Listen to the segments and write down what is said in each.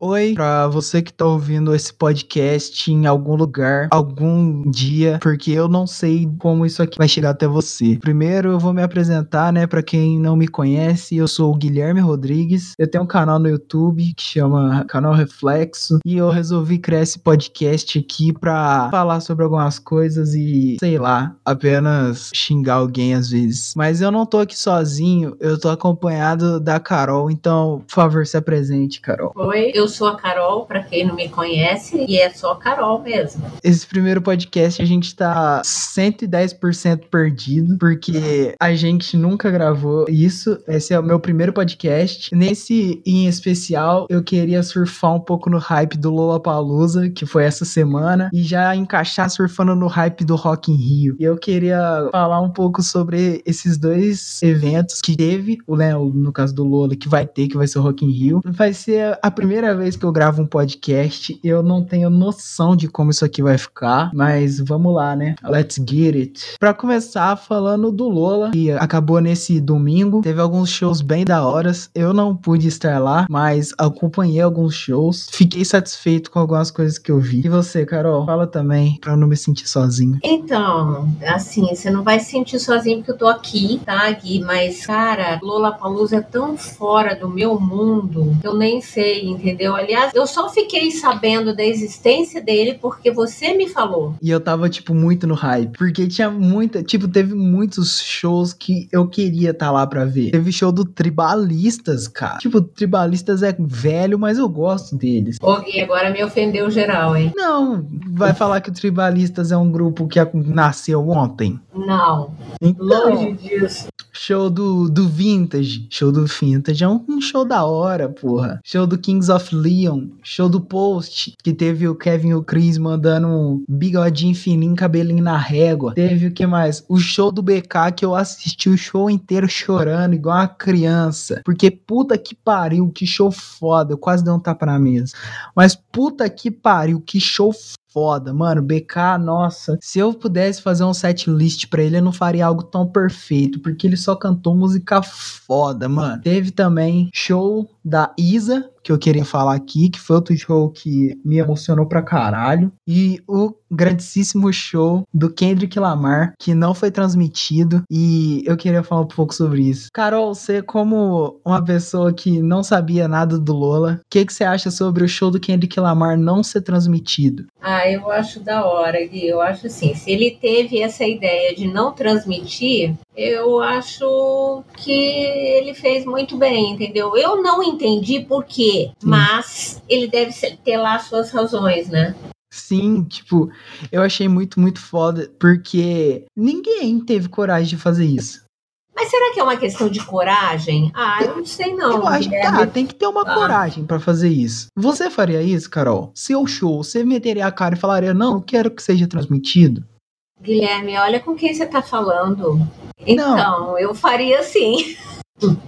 Oi, pra você que tá ouvindo esse podcast em algum lugar, algum dia, porque eu não sei como isso aqui vai chegar até você. Primeiro eu vou me apresentar, né, pra quem não me conhece, eu sou o Guilherme Rodrigues, eu tenho um canal no YouTube que chama Canal Reflexo, e eu resolvi criar esse podcast aqui pra falar sobre algumas coisas e, sei lá, apenas xingar alguém às vezes. Mas eu não tô aqui sozinho, eu tô acompanhado da Carol, então, por favor, se apresente, Carol. Oi, eu sou a Carol, para quem não me conhece, e é só Carol mesmo. Esse primeiro podcast a gente tá 110% perdido, porque a gente nunca gravou isso. Esse é o meu primeiro podcast. Nesse em especial, eu queria surfar um pouco no hype do Lollapalooza, que foi essa semana, e já encaixar surfando no hype do Rock in Rio. E eu queria falar um pouco sobre esses dois eventos que teve, o né, no caso do Lola, que vai ter, que vai ser o Rock in Rio. Vai ser a primeira vez que eu gravo um podcast, eu não tenho noção de como isso aqui vai ficar, mas vamos lá, né? Let's get it. Pra começar, falando do Lola, que acabou nesse domingo, teve alguns shows bem da horas. Eu não pude estar lá, mas acompanhei alguns shows. Fiquei satisfeito com algumas coisas que eu vi. E você, Carol? Fala também, pra eu não me sentir sozinho. Então, assim, você não vai se sentir sozinho porque eu tô aqui, tá, Gui? Mas, cara, Lola Palusa é tão fora do meu mundo que eu nem sei, entendeu? Entendeu? Aliás, eu só fiquei sabendo da existência dele porque você me falou. E eu tava, tipo, muito no hype. Porque tinha muita. Tipo, teve muitos shows que eu queria estar tá lá pra ver. Teve show do Tribalistas, cara. Tipo, Tribalistas é velho, mas eu gosto deles. Ô, Gui, agora me ofendeu geral, hein? Não, vai falar que o Tribalistas é um grupo que nasceu ontem? Não. Então, Longe disso. Show do, do Vintage. Show do Vintage é um, um show da hora, porra. Show do Kings of Leon, show do Post, que teve o Kevin e o Chris mandando um bigodinho fininho, cabelinho na régua. Teve o que mais? O show do BK, que eu assisti o show inteiro chorando, igual uma criança. Porque puta que pariu, que show foda. Eu quase dei um tapa na mesa. Mas puta que pariu, que show foda, mano. BK, nossa, se eu pudesse fazer um set list pra ele, eu não faria algo tão perfeito, porque ele só cantou música foda, mano. Teve também show da Isa, que eu queria falar aqui, que foi outro show que me emocionou pra caralho. E o grandíssimo show do Kendrick Lamar, que não foi transmitido. E eu queria falar um pouco sobre isso. Carol, você, como uma pessoa que não sabia nada do Lola, o que, que você acha sobre o show do Kendrick Lamar não ser transmitido? Ah, eu acho da hora, Gui. Eu acho assim, se ele teve essa ideia de não transmitir, eu acho que ele fez muito bem, entendeu? Eu não entendi por quê, mas ele deve ter lá suas razões, né? Sim, tipo, eu achei muito, muito foda, porque ninguém teve coragem de fazer isso. Mas será que é uma questão de coragem? Ah, eu não sei não. Eu acho que tá, tem que ter uma ah. coragem para fazer isso. Você faria isso, Carol? Seu show, você meteria a cara e falaria, não, quero que seja transmitido? Guilherme, olha com quem você tá falando. Então, não. eu faria sim.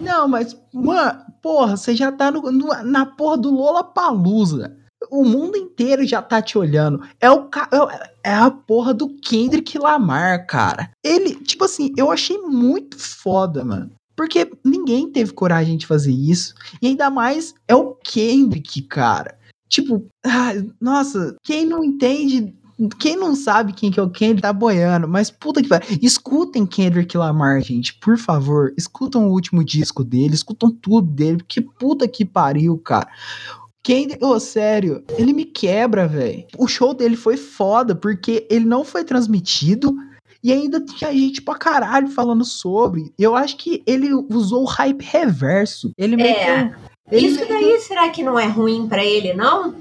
Não, mas, mano, porra, você já tá no, no, na porra do Lola Palusa. O mundo inteiro já tá te olhando. É o é, é a porra do Kendrick Lamar, cara. Ele, tipo assim, eu achei muito foda, mano. Porque ninguém teve coragem de fazer isso. E ainda mais é o Kendrick, cara. Tipo, ah, nossa, quem não entende quem não sabe quem que é o Kendrick tá boiando, mas puta que vai. Escutem Kendrick Lamar, gente, por favor. Escutam o último disco dele, escutam tudo dele, porque puta que pariu, cara. Kendrick, oh, sério, ele me quebra, velho. O show dele foi foda, porque ele não foi transmitido. E ainda tinha gente pra caralho falando sobre. Eu acho que ele usou o hype reverso. Ele é. Meteu, ele Isso daí será que não é ruim para ele, não?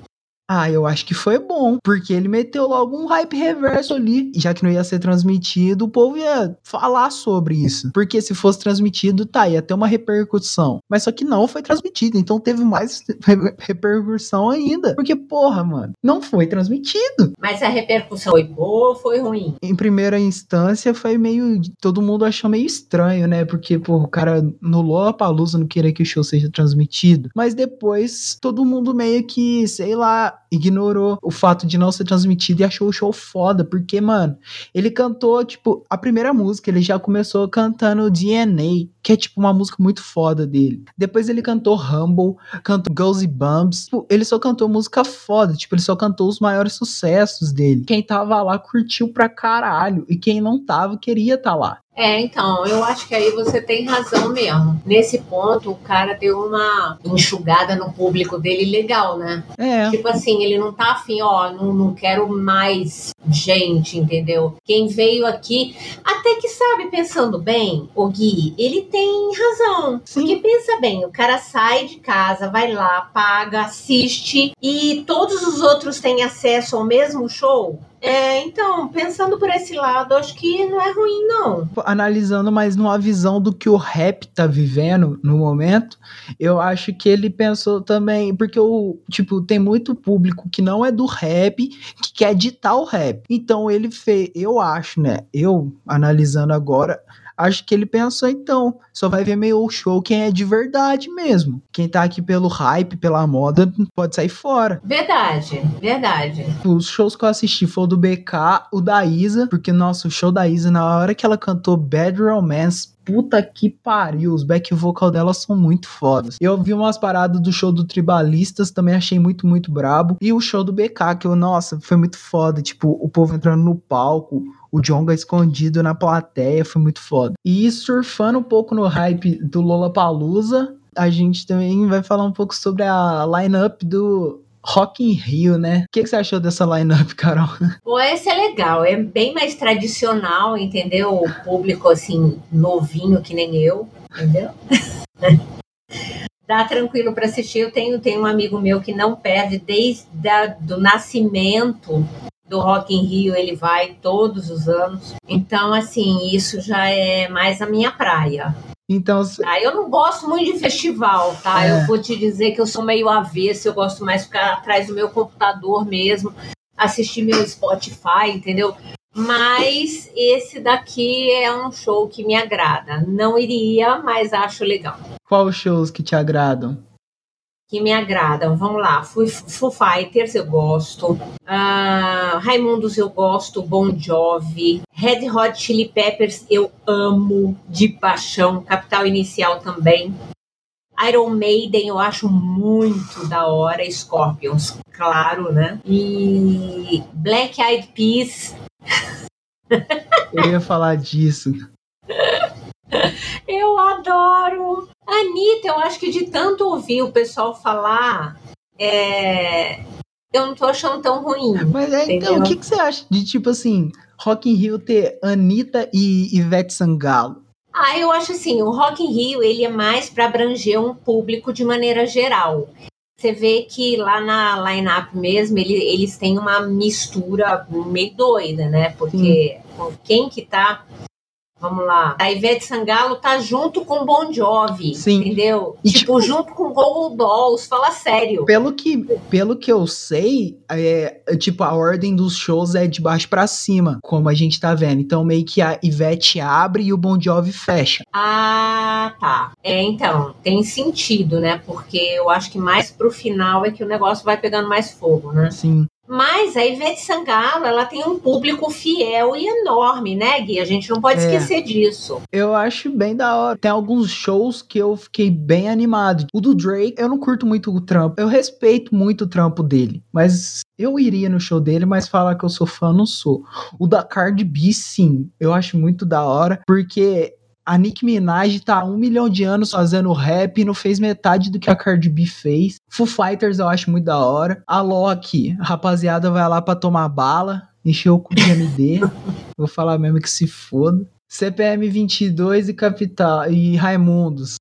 Ah, eu acho que foi bom, porque ele meteu logo um hype reverso ali. Já que não ia ser transmitido, o povo ia falar sobre isso. Porque se fosse transmitido, tá, ia ter uma repercussão. Mas só que não foi transmitido, então teve mais repercussão ainda. Porque, porra, mano, não foi transmitido. Mas a repercussão foi boa ou foi ruim? Em primeira instância, foi meio. Todo mundo achou meio estranho, né? Porque, porra, o cara no Lollapalooza não queria que o show seja transmitido. Mas depois, todo mundo meio que, sei lá, ignorou o fato de não ser transmitido e achou o show foda, porque, mano, ele cantou, tipo, a primeira música, ele já começou cantando DNA, que é, tipo, uma música muito foda dele. Depois ele cantou Humble, cantou Girls Bumps, tipo, ele só cantou música foda, tipo, ele só cantou os maiores sucessos dele. Quem tava lá curtiu pra caralho, e quem não tava queria tá lá. É, então, eu acho que aí você tem razão mesmo. Nesse ponto, o cara deu uma enxugada no público dele legal, né? É. Tipo assim, ele não tá afim, ó, não, não quero mais gente, entendeu? Quem veio aqui, até que sabe, pensando bem, o Gui, ele tem razão. Sim. Porque pensa bem, o cara sai de casa, vai lá, paga, assiste e todos os outros têm acesso ao mesmo show. É, então, pensando por esse lado, acho que não é ruim, não. Analisando mais numa visão do que o rap tá vivendo no momento, eu acho que ele pensou também, porque o, tipo, tem muito público que não é do rap, que quer ditar o rap. Então ele fez, eu acho, né? Eu analisando agora, acho que ele pensou, então, só vai ver meio show quem é de verdade mesmo. Quem tá aqui pelo hype, pela moda, pode sair fora. Verdade, verdade. Os shows que eu assisti foi o do BK, o da Isa, porque, nossa, o show da Isa, na hora que ela cantou Bad Romance, puta que pariu, os back vocal dela são muito fodas. Eu vi umas paradas do show do Tribalistas, também achei muito, muito brabo. E o show do BK, que eu, nossa, foi muito foda. Tipo, o povo entrando no palco, o Jonga escondido na plateia, foi muito foda. E surfando um pouco no hype do Lollapalooza, a gente também vai falar um pouco sobre a lineup do Rock in Rio, né? O que, que, você achou dessa lineup, Carol? Pô, esse é legal, é bem mais tradicional, entendeu? O público, assim, novinho que nem eu, entendeu? Dá tranquilo para assistir. Eu tenho, tenho um amigo meu que não perde desde o nascimento do Rock in Rio, ele vai todos os anos. Então, assim, isso já é mais a minha praia. Então, ah, eu não gosto muito de festival, tá? É. Eu vou te dizer que eu sou meio avesso, eu gosto mais de ficar atrás do meu computador mesmo, assistir meu Spotify, entendeu? Mas esse daqui é um show que me agrada. Não iria, mas acho legal. Qual shows que te agradam? Que me agradam. Vamos lá, Foo, Foo Fighters eu gosto, uh, Raimundos eu gosto, Bon Jovi, Red Hot Chili Peppers eu amo de paixão, Capital Inicial também. Iron Maiden eu acho muito da hora, Scorpions, claro, né? E Black Eyed Peas. eu ia falar disso. Eu adoro! Eu acho que de tanto ouvir o pessoal falar, é... eu não tô achando tão ruim. Mas é, então, o que, que, você acha de tipo assim, Rock in Rio ter Anitta e Ivete Sangalo? Ah, eu acho assim, o Rock in Rio ele é mais para abranger um público de maneira geral. Você vê que lá na line-up mesmo, ele, eles têm uma mistura meio doida, né? Porque Sim. quem que tá Vamos lá. A Ivete Sangalo tá junto com Bon Jovi, Sim. entendeu? E, tipo, tipo, junto com Google Dolls, fala sério. Pelo que, pelo que eu sei, é, tipo, a ordem dos shows é de baixo para cima, como a gente tá vendo. Então, meio que a Ivete abre e o Bon Jovi fecha. Ah, tá. É, então, tem sentido, né? Porque eu acho que mais pro final é que o negócio vai pegando mais fogo, né? Sim. Mas a Ivete Sangalo, ela tem um público fiel e enorme, né, Gui? A gente não pode é. esquecer disso. Eu acho bem da hora. Tem alguns shows que eu fiquei bem animado. O do Drake, eu não curto muito o trampo. Eu respeito muito o trampo dele, mas eu iria no show dele, mas falar que eu sou fã, não sou. O da Cardi B, sim. Eu acho muito da hora, porque a Nicki Minaj tá há um milhão de anos fazendo rap e não fez metade do que a Cardi B fez. Foo Fighters eu acho muito da hora. A Loki, a rapaziada vai lá pra tomar bala, encher o cu de MD. Vou falar mesmo que se foda. CPM 22 e Capital e Raimundos.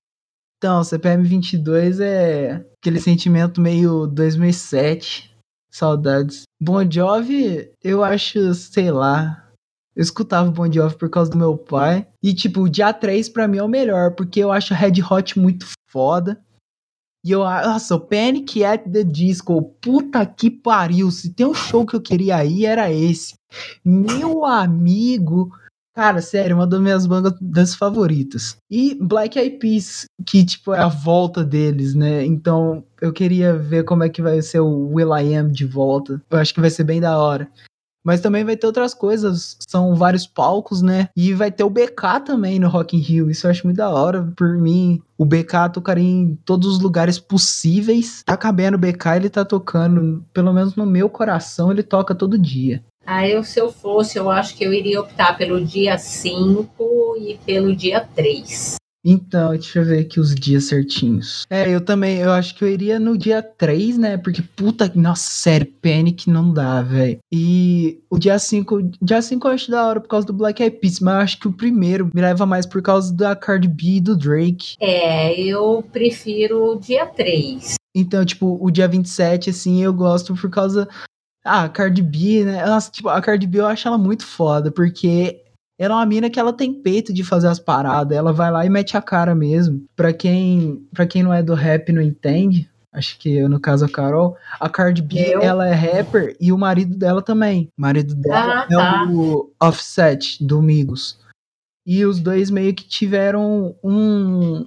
Então, CPM 22 é aquele sentimento meio 2007. Saudades. Bon Jovi, eu acho, sei lá, eu escutava Bon Jovi por causa do meu pai. E, tipo, o dia 3 pra mim é o melhor, porque eu acho Red Hot muito foda. E eu, nossa, o Panic at the Disco, puta que pariu. Se tem um show que eu queria ir, era esse. Meu amigo, Cara, sério, uma das minhas bandas favoritas. E Black Eyed Peas, que, tipo, é a volta deles, né? Então, eu queria ver como é que vai ser o Will I Am de volta. Eu acho que vai ser bem da hora. Mas também vai ter outras coisas, são vários palcos, né? E vai ter o BK também no Rock in Rio, isso eu acho muito da hora. Por mim, o BK tocaria em todos os lugares possíveis. Tá cabendo o BK, ele tá tocando, pelo menos no meu coração, ele toca todo dia. Ah, eu, se eu fosse, eu acho que eu iria optar pelo dia 5 e pelo dia 3. Então, deixa eu ver aqui os dias certinhos. É, eu também, eu acho que eu iria no dia 3, né? Porque, puta, nossa, sério, Panic não dá, velho. E o dia 5, dia 5 eu acho da hora por causa do Black Eyed Peas, mas eu acho que o primeiro me leva mais por causa da Cardi B e do Drake. É, eu prefiro o dia 3. Então, tipo, o dia 27, assim, eu gosto por causa ah, a Cardi B, né? Nossa, tipo, a Cardi B eu acho ela muito foda, porque ela é uma mina que ela tem peito de fazer as paradas. Ela vai lá e mete a cara mesmo. Pra quem, pra quem não é do rap e não entende, acho que no caso a Carol, a Cardi B, eu? ela é rapper e o marido dela também. O marido dela ah, é tá. o Offset, do Migos. E os dois meio que tiveram um.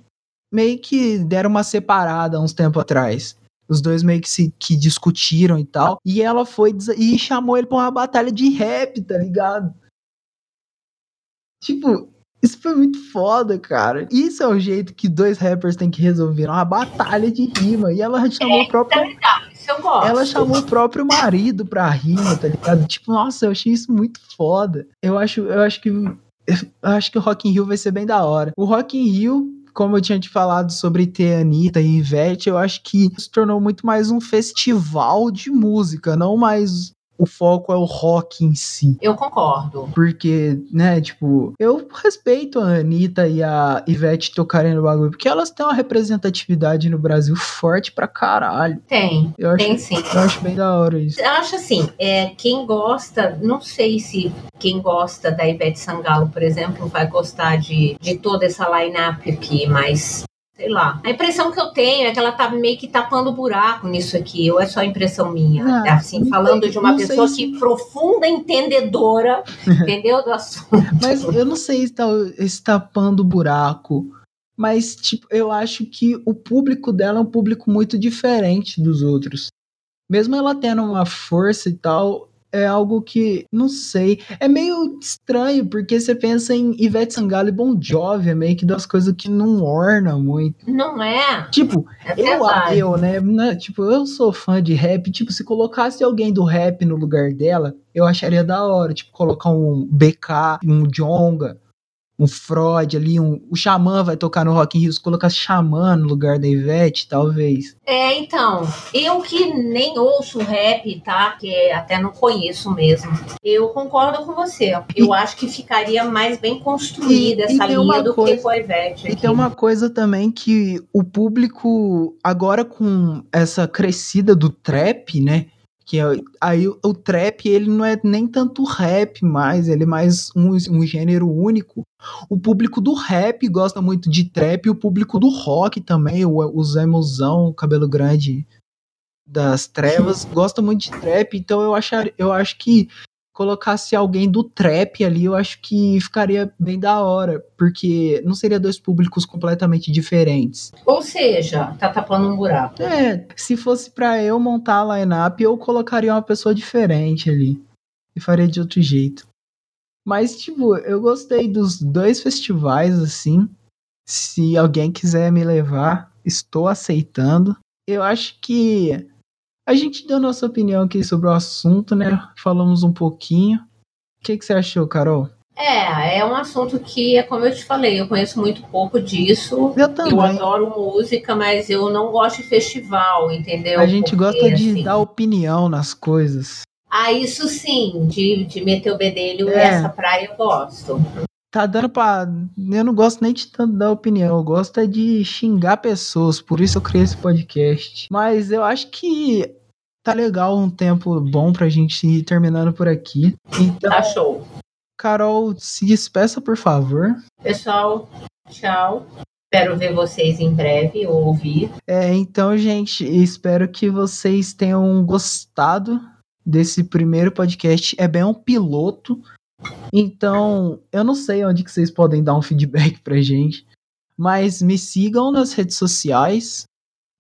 Meio que deram uma separada uns tempo atrás. Os dois meio que se que discutiram e tal. E ela foi e chamou ele pra uma batalha de rap, tá ligado? Tipo, isso foi muito foda, cara. Isso é o jeito que dois rappers têm que resolver. Uma batalha de rima. E ela chamou é, o próprio. Tá ela chamou o próprio marido pra rima, tá ligado? Tipo, nossa, eu achei isso muito foda. Eu acho, eu acho que. Eu acho que o Rock in Rio vai ser bem da hora. O Rock in Rio como eu tinha te falado sobre ter Anitta e Ivete, eu acho que se tornou muito mais um festival de música, não mais o foco é o rock em si. Eu concordo. Porque, né, tipo, eu respeito a Anitta e a Ivete tocarem no bagulho, porque elas têm uma representatividade no Brasil forte pra caralho. Tem, eu tem acho, sim. Eu acho bem da hora isso. Eu acho assim, é, quem gosta, não sei se quem gosta da Ivete Sangalo, por exemplo, vai gostar de, de toda essa line-up aqui, mas sei lá. A impressão que eu tenho é que ela tá meio que tapando buraco nisso aqui, ou é só impressão minha? Ah, assim, falando de uma pessoa se... que profunda entendedora, entendeu? Do assunto. Mas eu não sei se tá, se tapando buraco. Mas, tipo, eu acho que o público dela é um público muito diferente dos outros. Mesmo ela tendo uma força e tal, é algo que, não sei, é meio estranho, porque você pensa em Ivete Sangalo e Bon Jovi, é meio que das coisas que não orna muito. Não é? Tipo, é eu, eu né, né, tipo, eu sou fã de rap, tipo, se colocasse alguém do rap no lugar dela, eu acharia da hora, tipo, colocar um BK, um Jonga, um Freud ali, um, o Xamã vai tocar no Rock in Rio, se colocar Xamã no lugar da Ivete, talvez. É, então, eu que nem ouço rap, tá? Que até não conheço mesmo. Eu concordo com você. Eu e, acho que ficaria mais bem construída e, essa e linha do coisa, que com a Ivete. Aqui. E tem uma coisa também que o público, agora com essa crescida do trap, né? Que é, aí o, o, trap ele não é nem tanto rap mais, ele é mais um, um gênero único. O público do rap gosta muito de trap, e o público do rock também, o, o Zé Mozão, cabelo grande das trevas, gosta muito de trap, então eu, achar, eu acho que colocasse alguém do trap ali, eu acho que ficaria bem da hora, porque não seria dois públicos completamente diferentes. Ou seja, tá tapando um buraco. É, se fosse para eu montar a line-up, eu colocaria uma pessoa diferente ali. E faria de outro jeito. Mas, tipo, eu gostei dos dois festivais, assim. Se alguém quiser me levar, estou aceitando. Eu acho que a gente deu nossa opinião aqui sobre o assunto, né? Falamos um pouquinho. O que, que você achou, Carol? É, é um assunto que, é como eu te falei, eu conheço muito pouco disso. Eu também. Eu adoro música, mas eu não gosto de festival, entendeu? A gente Porque, gosta de assim, dar opinião nas coisas. Ah, isso sim, de, de meter o bedelho, é. essa praia eu gosto tá dando pra. Eu não gosto nem de tanto dar opinião, eu gosto é de xingar pessoas, por isso eu criei esse podcast. Mas eu acho que tá legal, um tempo bom pra gente ir terminando por aqui. Então, tá show. Carol, se despeça, por favor. Pessoal, tchau. Espero ver vocês em breve ou ouvir. É, então, gente, espero que vocês tenham gostado desse primeiro podcast. É bem um piloto Então, eu não sei onde que vocês podem dar um feedback pra gente, mas me sigam nas redes sociais.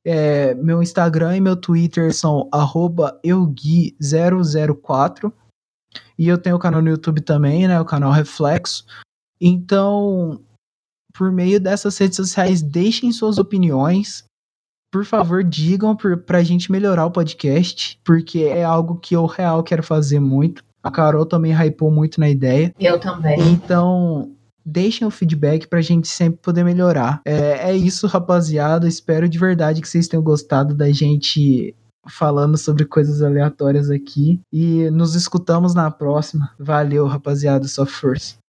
É, meu Instagram e meu Twitter são eugui004. E eu tenho o canal no YouTube também, né? O canal Reflexo. Então, por meio dessas redes sociais, deixem suas opiniões. Por favor, digam para a gente melhorar o podcast, porque é algo que eu real quero fazer muito. A Carol também hypou muito na ideia. Eu também. Então, deixem o feedback pra gente sempre poder melhorar. É, é isso, rapaziada. Espero de verdade que vocês tenham gostado da gente falando sobre coisas aleatórias aqui. E nos escutamos na próxima. Valeu, rapaziada. Sua força.